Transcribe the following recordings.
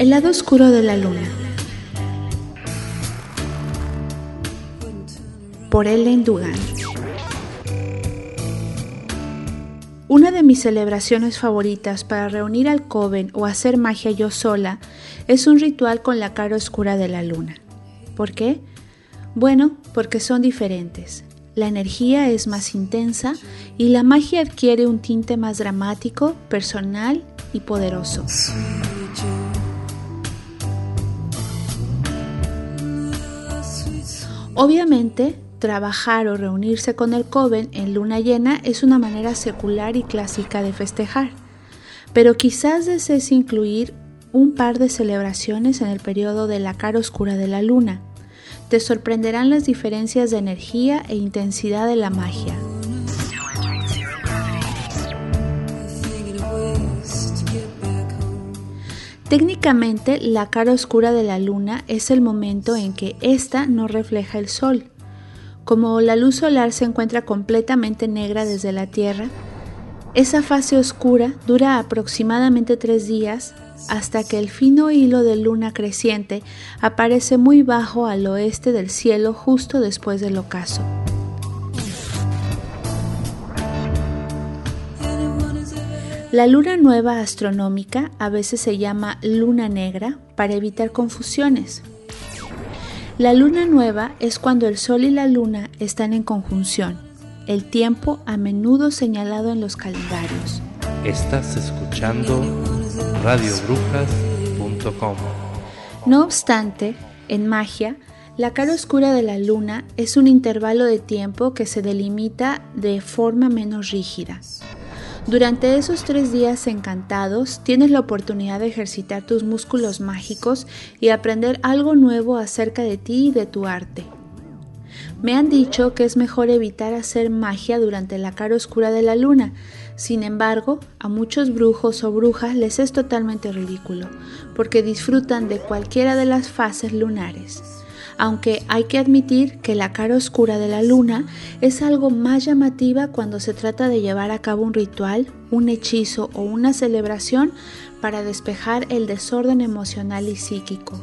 El lado oscuro de la luna. Por Ellen Dugan. Una de mis celebraciones favoritas para reunir al coven o hacer magia yo sola es un ritual con la cara oscura de la luna. ¿Por qué? Bueno, porque son diferentes. La energía es más intensa y la magia adquiere un tinte más dramático, personal y poderoso. Obviamente, trabajar o reunirse con el coven en luna llena es una manera secular y clásica de festejar, pero quizás desees incluir un par de celebraciones en el periodo de la cara oscura de la luna. Te sorprenderán las diferencias de energía e intensidad de la magia. Técnicamente, la cara oscura de la luna es el momento en que ésta no refleja el sol. Como la luz solar se encuentra completamente negra desde la Tierra, esa fase oscura dura aproximadamente tres días hasta que el fino hilo de luna creciente aparece muy bajo al oeste del cielo justo después del ocaso. La luna nueva astronómica a veces se llama luna negra para evitar confusiones. La luna nueva es cuando el sol y la luna están en conjunción, el tiempo a menudo señalado en los calendarios. Estás escuchando radiobrujas.com. No obstante, en magia, la cara oscura de la luna es un intervalo de tiempo que se delimita de forma menos rígida. Durante esos tres días encantados tienes la oportunidad de ejercitar tus músculos mágicos y aprender algo nuevo acerca de ti y de tu arte. Me han dicho que es mejor evitar hacer magia durante la cara oscura de la luna, sin embargo, a muchos brujos o brujas les es totalmente ridículo, porque disfrutan de cualquiera de las fases lunares aunque hay que admitir que la cara oscura de la luna es algo más llamativa cuando se trata de llevar a cabo un ritual, un hechizo o una celebración para despejar el desorden emocional y psíquico.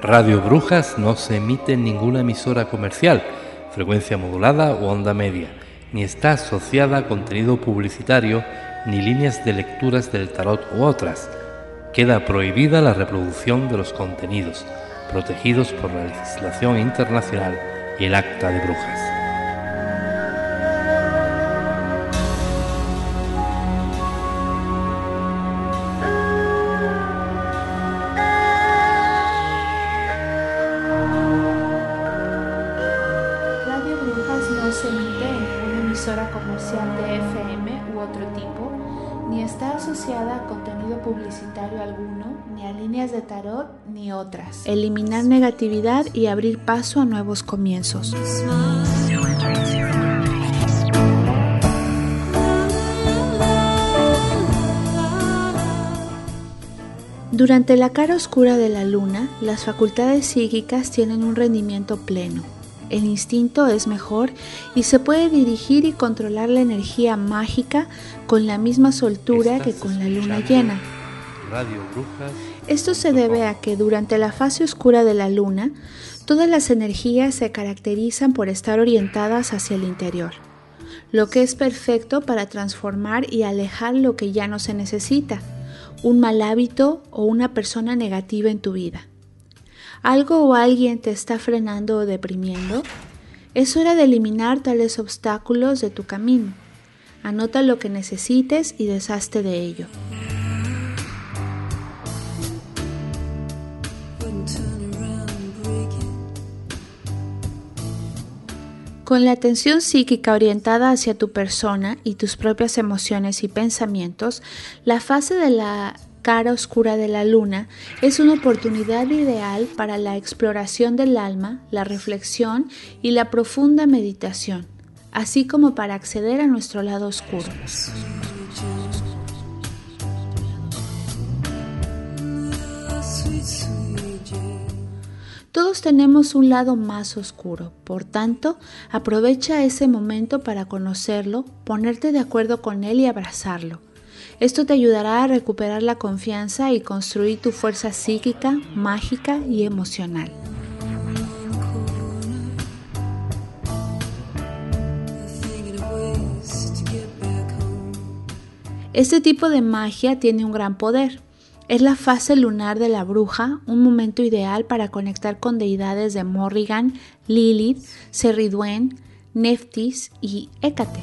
Radio Brujas no se emite en ninguna emisora comercial, frecuencia modulada o onda media, ni está asociada a contenido publicitario ni líneas de lecturas del tarot u otras. Queda prohibida la reproducción de los contenidos, protegidos por la legislación internacional y el Acta de Brujas. Asociada a contenido publicitario alguno, ni a líneas de tarot, ni otras. Eliminar negatividad y abrir paso a nuevos comienzos. Durante la cara oscura de la luna, las facultades psíquicas tienen un rendimiento pleno. El instinto es mejor y se puede dirigir y controlar la energía mágica con la misma soltura que con la luna llena. Radio Brujas. Esto se debe a que durante la fase oscura de la luna, todas las energías se caracterizan por estar orientadas hacia el interior, lo que es perfecto para transformar y alejar lo que ya no se necesita, un mal hábito o una persona negativa en tu vida. ¿Algo o alguien te está frenando o deprimiendo? Es hora de eliminar tales obstáculos de tu camino. Anota lo que necesites y deshazte de ello. Con la atención psíquica orientada hacia tu persona y tus propias emociones y pensamientos, la fase de la cara oscura de la luna es una oportunidad ideal para la exploración del alma, la reflexión y la profunda meditación, así como para acceder a nuestro lado oscuro. Todos tenemos un lado más oscuro, por tanto, aprovecha ese momento para conocerlo, ponerte de acuerdo con él y abrazarlo. Esto te ayudará a recuperar la confianza y construir tu fuerza psíquica, mágica y emocional. Este tipo de magia tiene un gran poder. Es la fase lunar de la bruja, un momento ideal para conectar con deidades de Morrigan, Lilith, Cerriduen, Neftis y Hécate.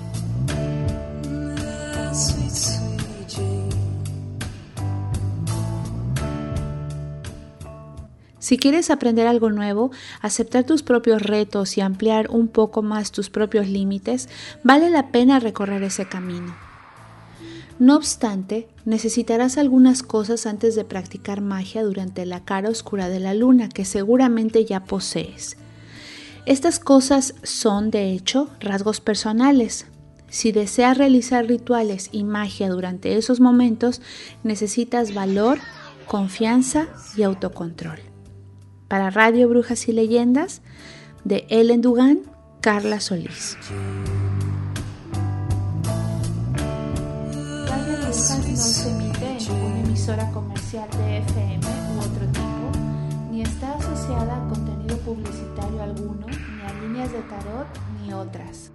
Si quieres aprender algo nuevo, aceptar tus propios retos y ampliar un poco más tus propios límites, vale la pena recorrer ese camino. No obstante, necesitarás algunas cosas antes de practicar magia durante la cara oscura de la luna que seguramente ya posees. Estas cosas son, de hecho, rasgos personales. Si deseas realizar rituales y magia durante esos momentos, necesitas valor, confianza y autocontrol. Para Radio Brujas y Leyendas, de Ellen Dugan, Carla Solís. no se emite en una emisora comercial de FM u otro tipo, ni está asociada a contenido publicitario alguno, ni a líneas de tarot, ni otras.